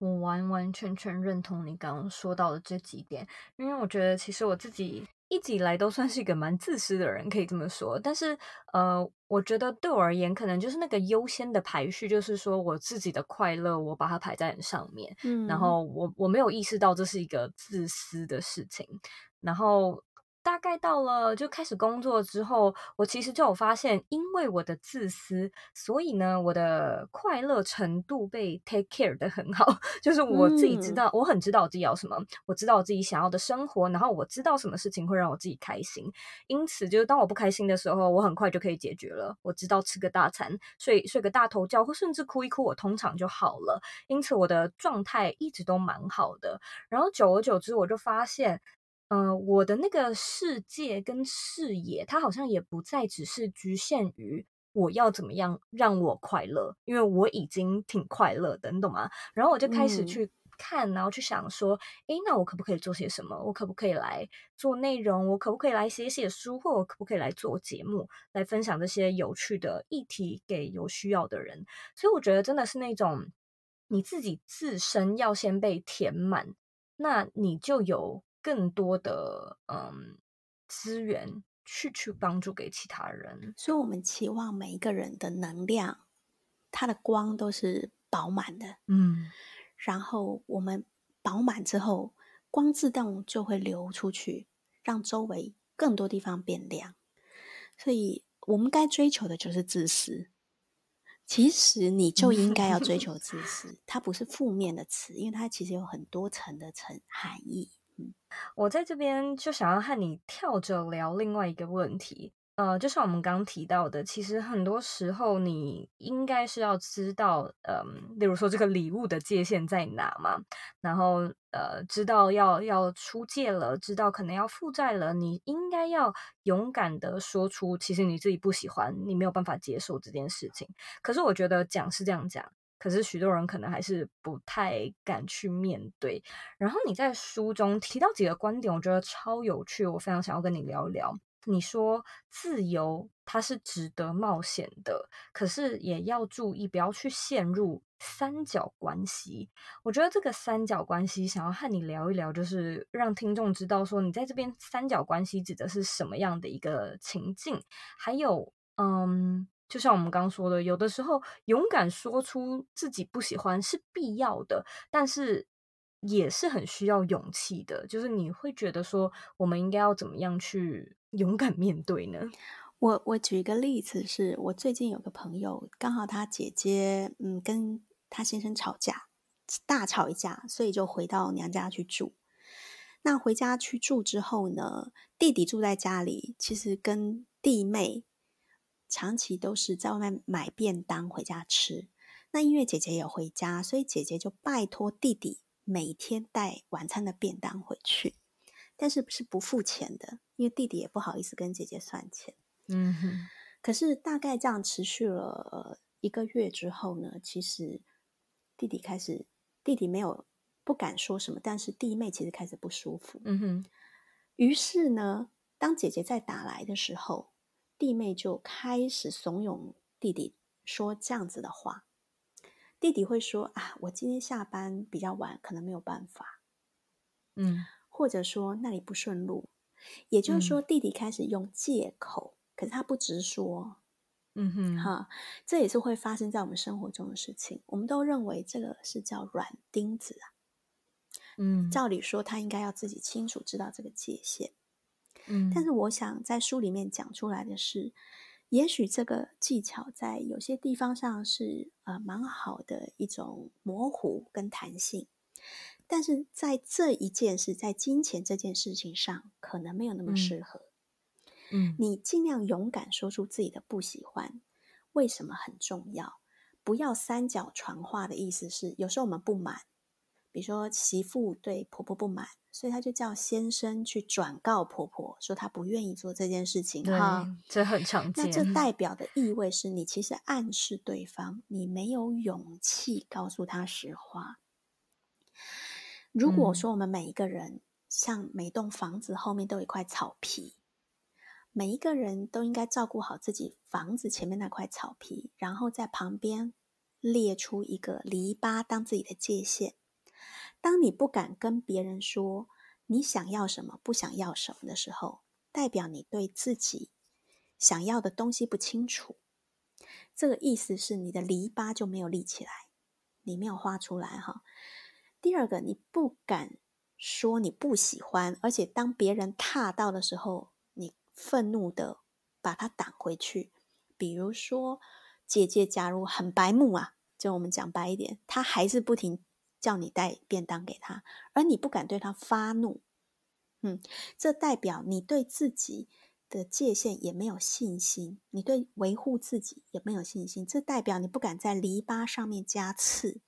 我完完全全认同你刚刚说到的这几点，因为我觉得其实我自己一直以来都算是一个蛮自私的人，可以这么说。但是呃，我觉得对我而言，可能就是那个优先的排序，就是说我自己的快乐，我把它排在很上面。嗯，然后我我没有意识到这是一个自私的事情，然后。大概到了就开始工作之后，我其实就有发现，因为我的自私，所以呢，我的快乐程度被 take care 的很好。<laughs> 就是我自己知道，嗯、我很知道我自己要什么，我知道我自己想要的生活，然后我知道什么事情会让我自己开心。因此，就是当我不开心的时候，我很快就可以解决了。我知道吃个大餐，睡睡个大头觉，或甚至哭一哭，我通常就好了。因此，我的状态一直都蛮好的。然后久而久之，我就发现。嗯、呃，我的那个世界跟视野，它好像也不再只是局限于我要怎么样让我快乐，因为我已经挺快乐的，你懂吗？然后我就开始去看，嗯、然后去想说，诶，那我可不可以做些什么？我可不可以来做内容？我可不可以来写写书？或我可不可以来做节目，来分享这些有趣的议题给有需要的人？所以我觉得真的是那种你自己自身要先被填满，那你就有。更多的嗯资源去去帮助给其他人，所以我们期望每一个人的能量，它的光都是饱满的，嗯，然后我们饱满之后，光自动就会流出去，让周围更多地方变亮。所以我们该追求的就是自私。其实你就应该要追求自私，<laughs> 它不是负面的词，因为它其实有很多层的层含义。我在这边就想要和你跳着聊另外一个问题，呃，就像我们刚提到的，其实很多时候你应该是要知道，嗯，例如说这个礼物的界限在哪嘛，然后呃，知道要要出借了，知道可能要负债了，你应该要勇敢的说出，其实你自己不喜欢，你没有办法接受这件事情。可是我觉得讲是这样讲。可是许多人可能还是不太敢去面对。然后你在书中提到几个观点，我觉得超有趣，我非常想要跟你聊一聊。你说自由它是值得冒险的，可是也要注意不要去陷入三角关系。我觉得这个三角关系想要和你聊一聊，就是让听众知道说你在这边三角关系指的是什么样的一个情境，还有嗯。就像我们刚刚说的，有的时候勇敢说出自己不喜欢是必要的，但是也是很需要勇气的。就是你会觉得说，我们应该要怎么样去勇敢面对呢？我我举一个例子是，我最近有个朋友，刚好他姐姐嗯跟他先生吵架，大吵一架，所以就回到娘家去住。那回家去住之后呢，弟弟住在家里，其实跟弟妹。长期都是在外面买便当回家吃，那因为姐姐也回家，所以姐姐就拜托弟弟每天带晚餐的便当回去，但是是不付钱的，因为弟弟也不好意思跟姐姐算钱。嗯哼。可是大概这样持续了一个月之后呢，其实弟弟开始，弟弟没有不敢说什么，但是弟妹其实开始不舒服。嗯哼。于是呢，当姐姐再打来的时候。弟妹就开始怂恿弟弟说这样子的话，弟弟会说啊，我今天下班比较晚，可能没有办法，嗯，或者说那里不顺路，也就是说弟弟开始用借口，嗯、可是他不直说，嗯哼，哈，这也是会发生在我们生活中的事情，我们都认为这个是叫软钉子啊，嗯，照理说他应该要自己清楚知道这个界限。嗯，但是我想在书里面讲出来的是，也许这个技巧在有些地方上是呃蛮好的一种模糊跟弹性，但是在这一件事，在金钱这件事情上，可能没有那么适合。嗯，你尽量勇敢说出自己的不喜欢，为什么很重要？不要三角传话的意思是，有时候我们不满。比如说，媳妇对婆婆不满，所以她就叫先生去转告婆婆，说她不愿意做这件事情。哈，这很常见。那这代表的意味是你其实暗示对方，你没有勇气告诉他实话。如果说我们每一个人，像每栋房子后面都有一块草皮，每一个人都应该照顾好自己房子前面那块草皮，然后在旁边列出一个篱笆当自己的界限。当你不敢跟别人说你想要什么，不想要什么的时候，代表你对自己想要的东西不清楚。这个意思是你的篱笆就没有立起来，你没有画出来哈。第二个，你不敢说你不喜欢，而且当别人踏到的时候，你愤怒的把它挡回去。比如说，姐姐假如很白目啊，就我们讲白一点，她还是不停叫你带便当给他，而你不敢对他发怒，嗯，这代表你对自己的界限也没有信心，你对维护自己也没有信心，这代表你不敢在篱笆上面加刺。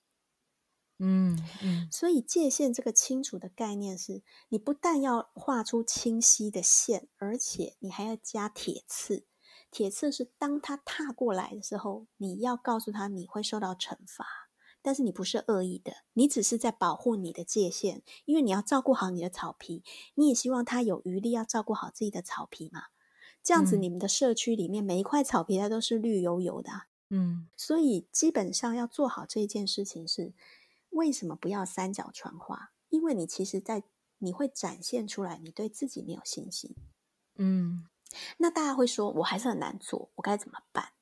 嗯嗯，所以界限这个清楚的概念是，你不但要画出清晰的线，而且你还要加铁刺。铁刺是当他踏过来的时候，你要告诉他你会受到惩罚，但是你不是恶意的，你只是在保护你的界限，因为你要照顾好你的草皮，你也希望他有余力要照顾好自己的草皮嘛。这样子，你们的社区里面每一块草皮它都是绿油油的。嗯，所以基本上要做好这一件事情是。为什么不要三角传话？因为你其实在，在你会展现出来，你对自己没有信心。嗯，那大家会说，我还是很难做，我该怎么办？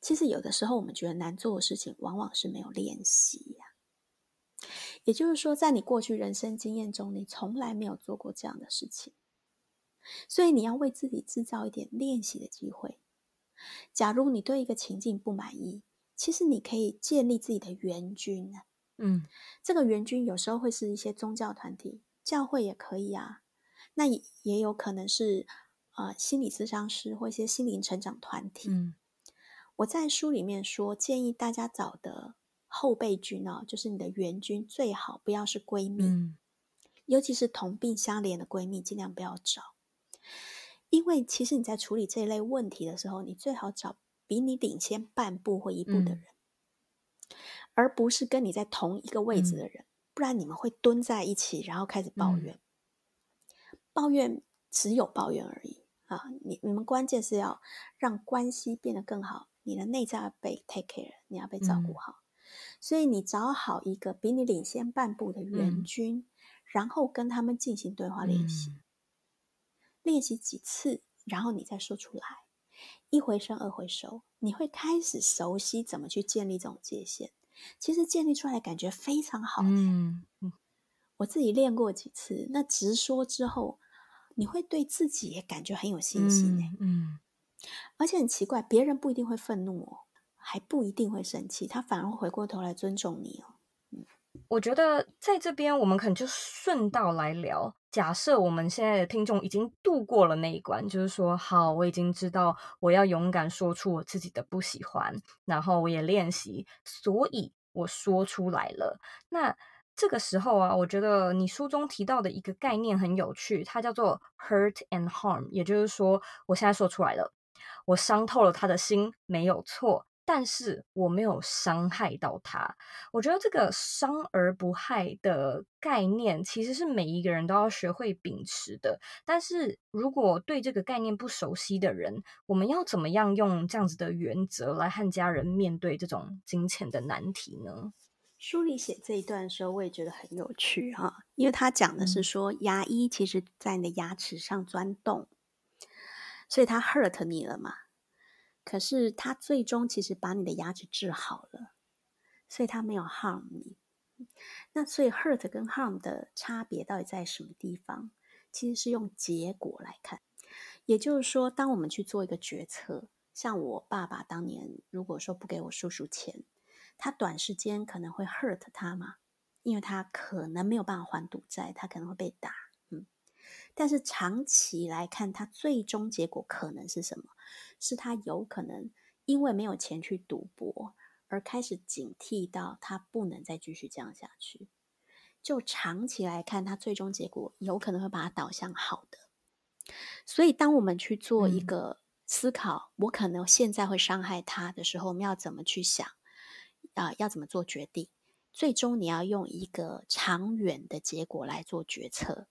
其实有的时候，我们觉得难做的事情，往往是没有练习呀。也就是说，在你过去人生经验中，你从来没有做过这样的事情，所以你要为自己制造一点练习的机会。假如你对一个情境不满意，其实你可以建立自己的援军啊。嗯，这个援军有时候会是一些宗教团体，教会也可以啊。那也也有可能是呃心理咨商师或一些心灵成长团体。嗯，我在书里面说，建议大家找的后备军哦，就是你的援军，最好不要是闺蜜，嗯，尤其是同病相怜的闺蜜，尽量不要找。因为其实你在处理这一类问题的时候，你最好找比你领先半步或一步的人。嗯而不是跟你在同一个位置的人，嗯、不然你们会蹲在一起，然后开始抱怨。嗯、抱怨只有抱怨而已啊！你你们关键是要让关系变得更好，你的内在要被 take care，你要被照顾好。嗯、所以你找好一个比你领先半步的援军，嗯、然后跟他们进行对话练习，嗯、练习几次，然后你再说出来，一回生二回熟，你会开始熟悉怎么去建立这种界限。其实建立出来感觉非常好。嗯，我自己练过几次，那直说之后，你会对自己也感觉很有信心嗯，嗯，而且很奇怪，别人不一定会愤怒哦，还不一定会生气，他反而会回过头来尊重你哦。嗯，我觉得在这边我们可能就顺道来聊。假设我们现在的听众已经度过了那一关，就是说，好，我已经知道我要勇敢说出我自己的不喜欢，然后我也练习，所以我说出来了。那这个时候啊，我觉得你书中提到的一个概念很有趣，它叫做 hurt and harm，也就是说，我现在说出来了，我伤透了他的心，没有错。但是我没有伤害到他，我觉得这个伤而不害的概念其实是每一个人都要学会秉持的。但是如果对这个概念不熟悉的人，我们要怎么样用这样子的原则来和家人面对这种金钱的难题呢？书里写这一段的时候，我也觉得很有趣哈，因为他讲的是说，牙医其实在你的牙齿上钻洞，所以他 hurt 你了嘛。可是他最终其实把你的牙齿治好了，所以他没有 harm 你。那所以 hurt 跟 harm 的差别到底在什么地方？其实是用结果来看。也就是说，当我们去做一个决策，像我爸爸当年如果说不给我叔叔钱，他短时间可能会 hurt 他嘛，因为他可能没有办法还赌债，他可能会被打。嗯，但是长期来看，他最终结果可能是什么？是他有可能因为没有钱去赌博，而开始警惕到他不能再继续这样下去。就长期来看，他最终结果有可能会把它导向好的。所以，当我们去做一个思考，嗯、我可能现在会伤害他的时候，我们要怎么去想？啊、呃，要怎么做决定？最终你要用一个长远的结果来做决策。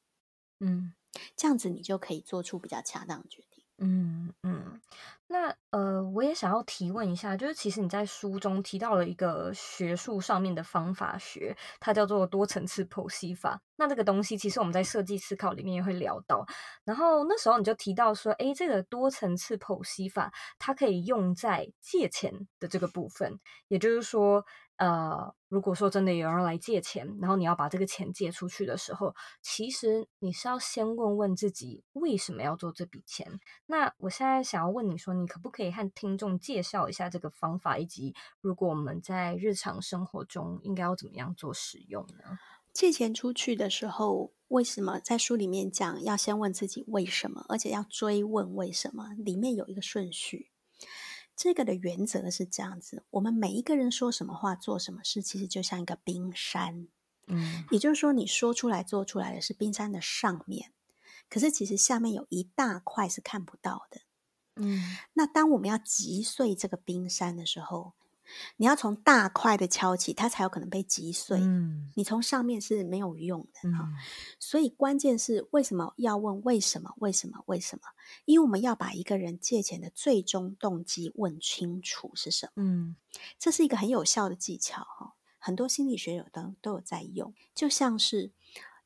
嗯，这样子你就可以做出比较恰当的决定。嗯嗯，那呃，我也想要提问一下，就是其实你在书中提到了一个学术上面的方法学，它叫做多层次剖析法。那这个东西其实我们在设计思考里面也会聊到。然后那时候你就提到说，诶，这个多层次剖析法它可以用在借钱的这个部分，也就是说，呃，如果说真的有人来借钱，然后你要把这个钱借出去的时候，其实你是要先问问自己为什么要做这笔钱。那我现在想要问你说，你可不可以和听众介绍一下这个方法，以及如果我们在日常生活中应该要怎么样做使用呢？借钱出去的时候，为什么在书里面讲要先问自己为什么，而且要追问为什么？里面有一个顺序。这个的原则是这样子：我们每一个人说什么话、做什么事，其实就像一个冰山。嗯，也就是说，你说出来、做出来的是冰山的上面，可是其实下面有一大块是看不到的。嗯，那当我们要击碎这个冰山的时候，你要从大块的敲起，它才有可能被击碎。嗯，你从上面是没有用的。嗯，所以关键是为什么要问为什么？为什么？为什么？因为我们要把一个人借钱的最终动机问清楚是什么。嗯，这是一个很有效的技巧哈，很多心理学有的都有在用。就像是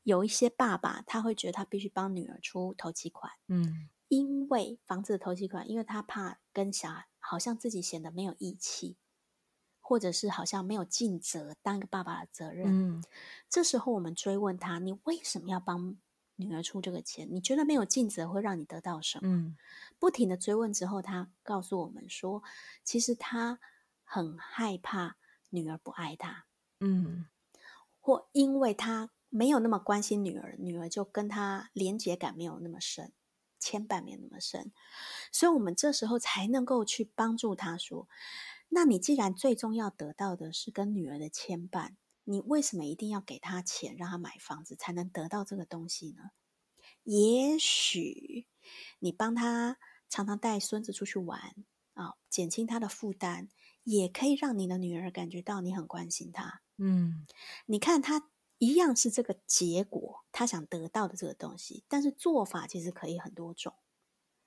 有一些爸爸，他会觉得他必须帮女儿出头期款。嗯，因为房子的头期款，因为他怕跟小孩好像自己显得没有义气。或者是好像没有尽责当一个爸爸的责任，嗯，这时候我们追问他：你为什么要帮女儿出这个钱？你觉得没有尽责会让你得到什么？嗯，不停的追问之后，他告诉我们说，其实他很害怕女儿不爱他，嗯，或因为他没有那么关心女儿，女儿就跟他连结感没有那么深，牵绊没有那么深，所以我们这时候才能够去帮助他说。那你既然最终要得到的是跟女儿的牵绊，你为什么一定要给她钱让她买房子才能得到这个东西呢？也许你帮她常常带孙子出去玩啊，减轻她的负担，也可以让你的女儿感觉到你很关心她。嗯，你看她一样是这个结果，她想得到的这个东西，但是做法其实可以很多种。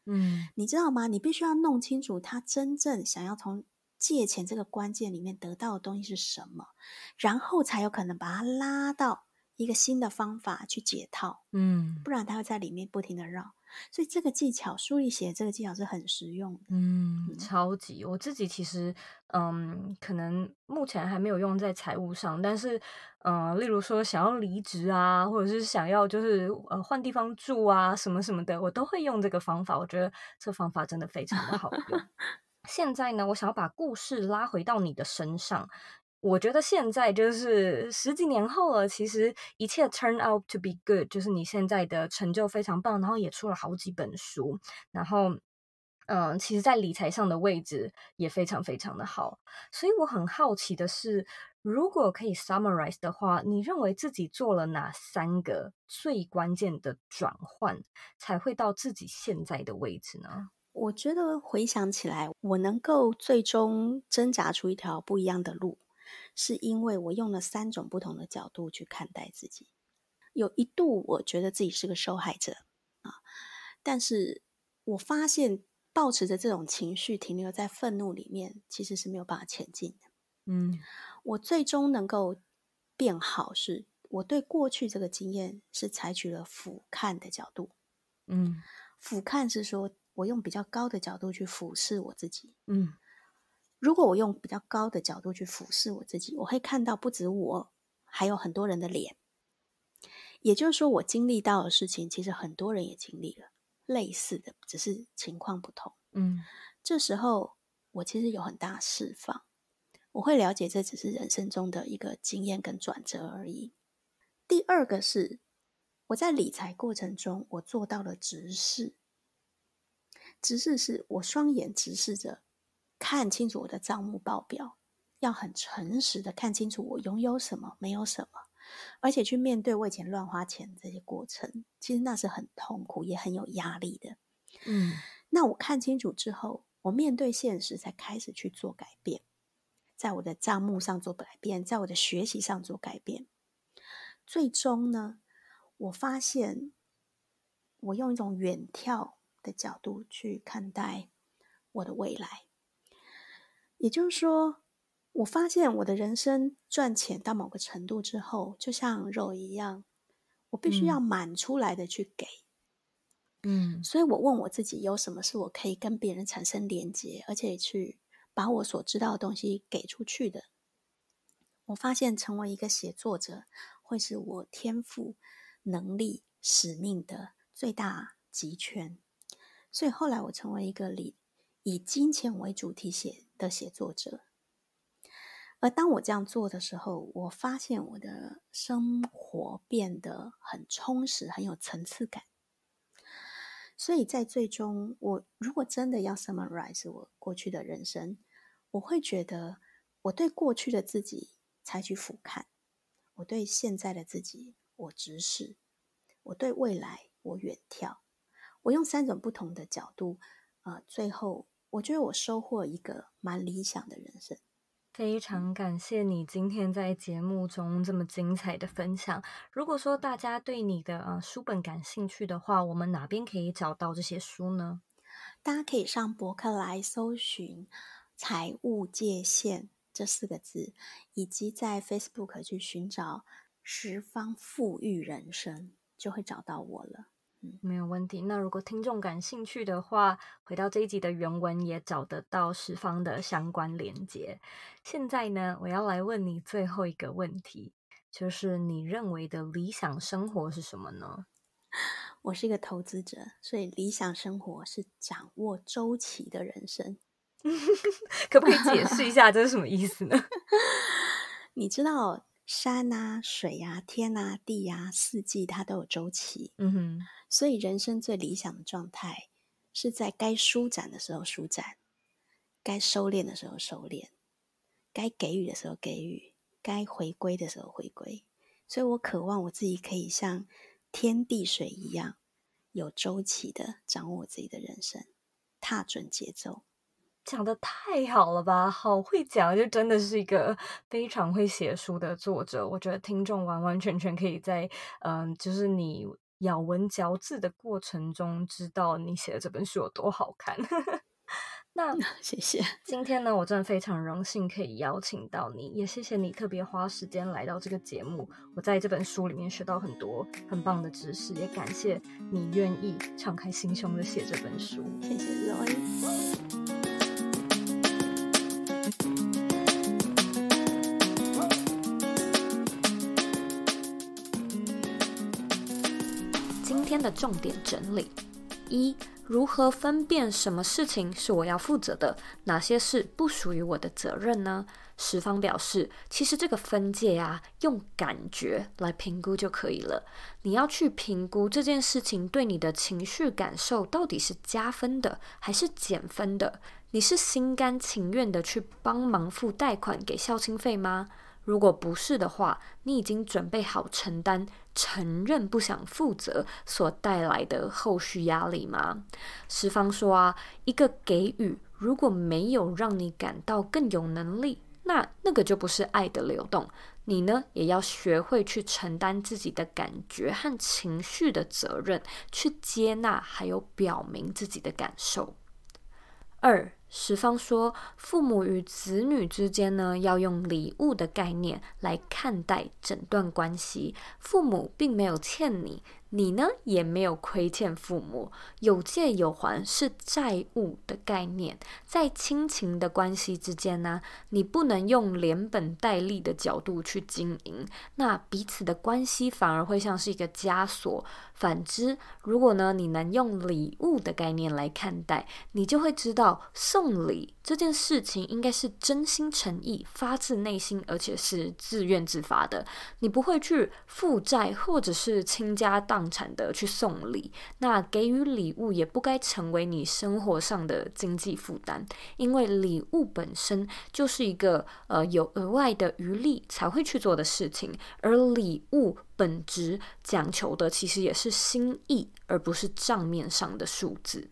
嗯，你知道吗？你必须要弄清楚他真正想要从。借钱这个关键里面得到的东西是什么，然后才有可能把它拉到一个新的方法去解套，嗯，不然它会在里面不停的绕。所以这个技巧，书里写的这个技巧是很实用的，嗯，嗯，超级。我自己其实，嗯，可能目前还没有用在财务上，但是，嗯，例如说想要离职啊，或者是想要就是呃换地方住啊，什么什么的，我都会用这个方法。我觉得这方法真的非常的好用。<laughs> 现在呢，我想要把故事拉回到你的身上。我觉得现在就是十几年后了，其实一切 turn out to be good，就是你现在的成就非常棒，然后也出了好几本书，然后，嗯、其实，在理财上的位置也非常非常的好。所以我很好奇的是，如果可以 summarize 的话，你认为自己做了哪三个最关键的转换，才会到自己现在的位置呢？我觉得回想起来，我能够最终挣扎出一条不一样的路，是因为我用了三种不同的角度去看待自己。有一度，我觉得自己是个受害者啊，但是我发现，抱持着这种情绪停留在愤怒里面，其实是没有办法前进的。嗯，我最终能够变好，是我对过去这个经验是采取了俯瞰的角度。嗯，俯瞰是说。我用比较高的角度去俯视我自己。嗯，如果我用比较高的角度去俯视我自己，我会看到不止我，还有很多人的脸。也就是说，我经历到的事情，其实很多人也经历了类似的，只是情况不同。嗯，这时候我其实有很大释放，我会了解这只是人生中的一个经验跟转折而已。第二个是我在理财过程中，我做到了直视。直视是我双眼直视着，看清楚我的账目报表，要很诚实的看清楚我拥有什么，没有什么，而且去面对我以前乱花钱这些过程，其实那是很痛苦也很有压力的。嗯，那我看清楚之后，我面对现实才开始去做改变，在我的账目上做改变，在我的学习上做改变，最终呢，我发现我用一种远眺。的角度去看待我的未来，也就是说，我发现我的人生赚钱到某个程度之后，就像肉一样，我必须要满出来的去给。嗯，所以我问我自己，有什么是我可以跟别人产生连接，而且去把我所知道的东西给出去的？我发现成为一个写作者会是我天赋、能力、使命的最大集权。所以后来我成为一个以以金钱为主题写的写作者。而当我这样做的时候，我发现我的生活变得很充实，很有层次感。所以在最终，我如果真的要 summarize 我过去的人生，我会觉得我对过去的自己。采取俯瞰，我对现在的自己，我直视；我对未来，我远眺。我用三种不同的角度，呃，最后我觉得我收获一个蛮理想的人生。非常感谢你今天在节目中这么精彩的分享。如果说大家对你的呃书本感兴趣的话，我们哪边可以找到这些书呢？大家可以上博客来搜寻“财务界限”。这四个字，以及在 Facebook 去寻找“十方富裕人生”，就会找到我了。嗯，没有问题。那如果听众感兴趣的话，回到这一集的原文也找得到十方的相关连接。现在呢，我要来问你最后一个问题，就是你认为的理想生活是什么呢？<laughs> 我是一个投资者，所以理想生活是掌握周期的人生。<laughs> 可不可以解释一下这是什么意思呢？<laughs> 你知道山啊、水啊、天啊、地啊、四季，它都有周期。嗯哼，所以人生最理想的状态是在该舒展的时候舒展，该收敛的时候收敛，该给予的时候给予，该回归的时候回归。所以我渴望我自己可以像天地水一样，有周期的掌握我自己的人生，踏准节奏。讲的太好了吧，好会讲，就真的是一个非常会写书的作者。我觉得听众完完全全可以在嗯、呃，就是你咬文嚼字的过程中，知道你写的这本书有多好看。<laughs> 那 <laughs> 谢谢。今天呢，我真的非常荣幸可以邀请到你，也谢谢你特别花时间来到这个节目。我在这本书里面学到很多很棒的知识，也感谢你愿意敞开心胸的写这本书。谢谢 Zoe。的重点整理：一、如何分辨什么事情是我要负责的，哪些事不属于我的责任呢？十方表示，其实这个分界啊，用感觉来评估就可以了。你要去评估这件事情对你的情绪感受到底是加分的还是减分的。你是心甘情愿的去帮忙付贷款给孝亲费吗？如果不是的话，你已经准备好承担承认不想负责所带来的后续压力吗？十方说啊，一个给予如果没有让你感到更有能力，那那个就不是爱的流动。你呢，也要学会去承担自己的感觉和情绪的责任，去接纳还有表明自己的感受。二。十方说，父母与子女之间呢，要用礼物的概念来看待整段关系。父母并没有欠你。你呢，也没有亏欠父母，有借有还是债务的概念，在亲情的关系之间呢，你不能用连本带利的角度去经营，那彼此的关系反而会像是一个枷锁。反之，如果呢，你能用礼物的概念来看待，你就会知道送礼这件事情应该是真心诚意、发自内心，而且是自愿自发的。你不会去负债或者是倾家荡产的去送礼，那给予礼物也不该成为你生活上的经济负担，因为礼物本身就是一个呃有额外的余力才会去做的事情，而礼物本质讲求的其实也是心意，而不是账面上的数字。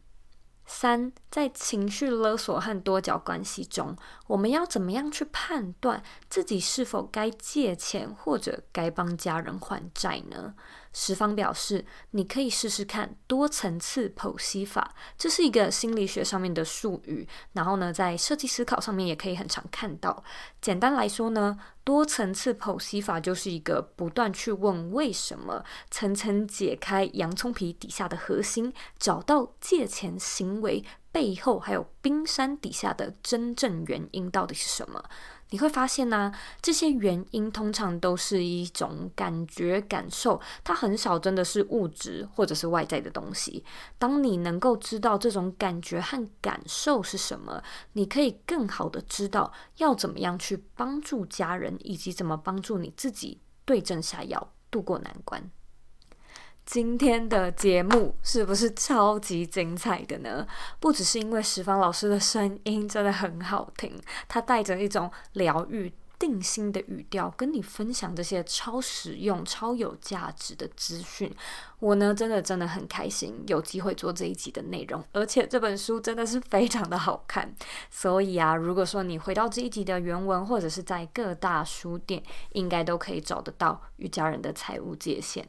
三，在情绪勒索和多角关系中，我们要怎么样去判断自己是否该借钱或者该帮家人还债呢？十方表示，你可以试试看多层次剖析法，这是一个心理学上面的术语。然后呢，在设计思考上面也可以很常看到。简单来说呢，多层次剖析法就是一个不断去问为什么，层层解开洋葱皮底下的核心，找到借钱行为背后还有冰山底下的真正原因到底是什么。你会发现呢、这些原因通常都是一种感觉、感受，它很少真的是物质或者是外在的东西。当你能够知道这种感觉和感受是什么，你可以更好的知道要怎么样去帮助家人，以及怎么帮助你自己对症下药，度过难关。今天的节目是不是超级精彩的呢？不只是因为十方老师的声音真的很好听，他带着一种疗愈、定心的语调跟你分享这些超实用、超有价值的资讯。我呢，真的真的很开心有机会做这一集的内容，而且这本书真的是非常的好看。所以啊，如果说你回到这一集的原文，或者是在各大书店，应该都可以找得到《与家人的财务界限》。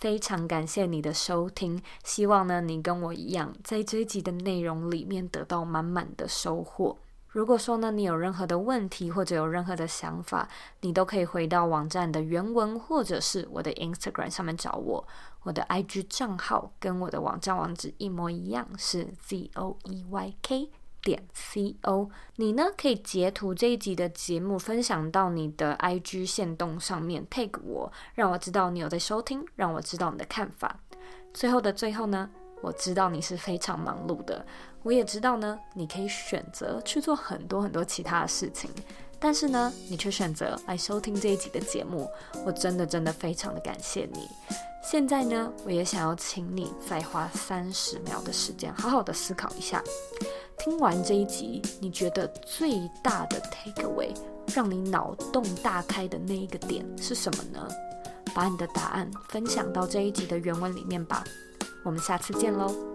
非常感谢你的收听，希望呢，你跟我一样，在这一集的内容里面得到满满的收获。如果说呢，你有任何的问题或者有任何的想法，你都可以回到网站的原文，或者是我的 Instagram 上面找我。我的 IG 账号跟我的网站网址一模一样，是 Z O E Y K。点 co，你呢可以截图这一集的节目，分享到你的 IG 线动上面，tag 我，让我知道你有在收听，让我知道你的看法。最后的最后呢，我知道你是非常忙碌的，我也知道呢，你可以选择去做很多很多其他的事情，但是呢，你却选择来收听这一集的节目，我真的真的非常的感谢你。现在呢，我也想要请你再花三十秒的时间，好好的思考一下。听完这一集，你觉得最大的 take away，让你脑洞大开的那一个点是什么呢？把你的答案分享到这一集的原文里面吧。我们下次见喽。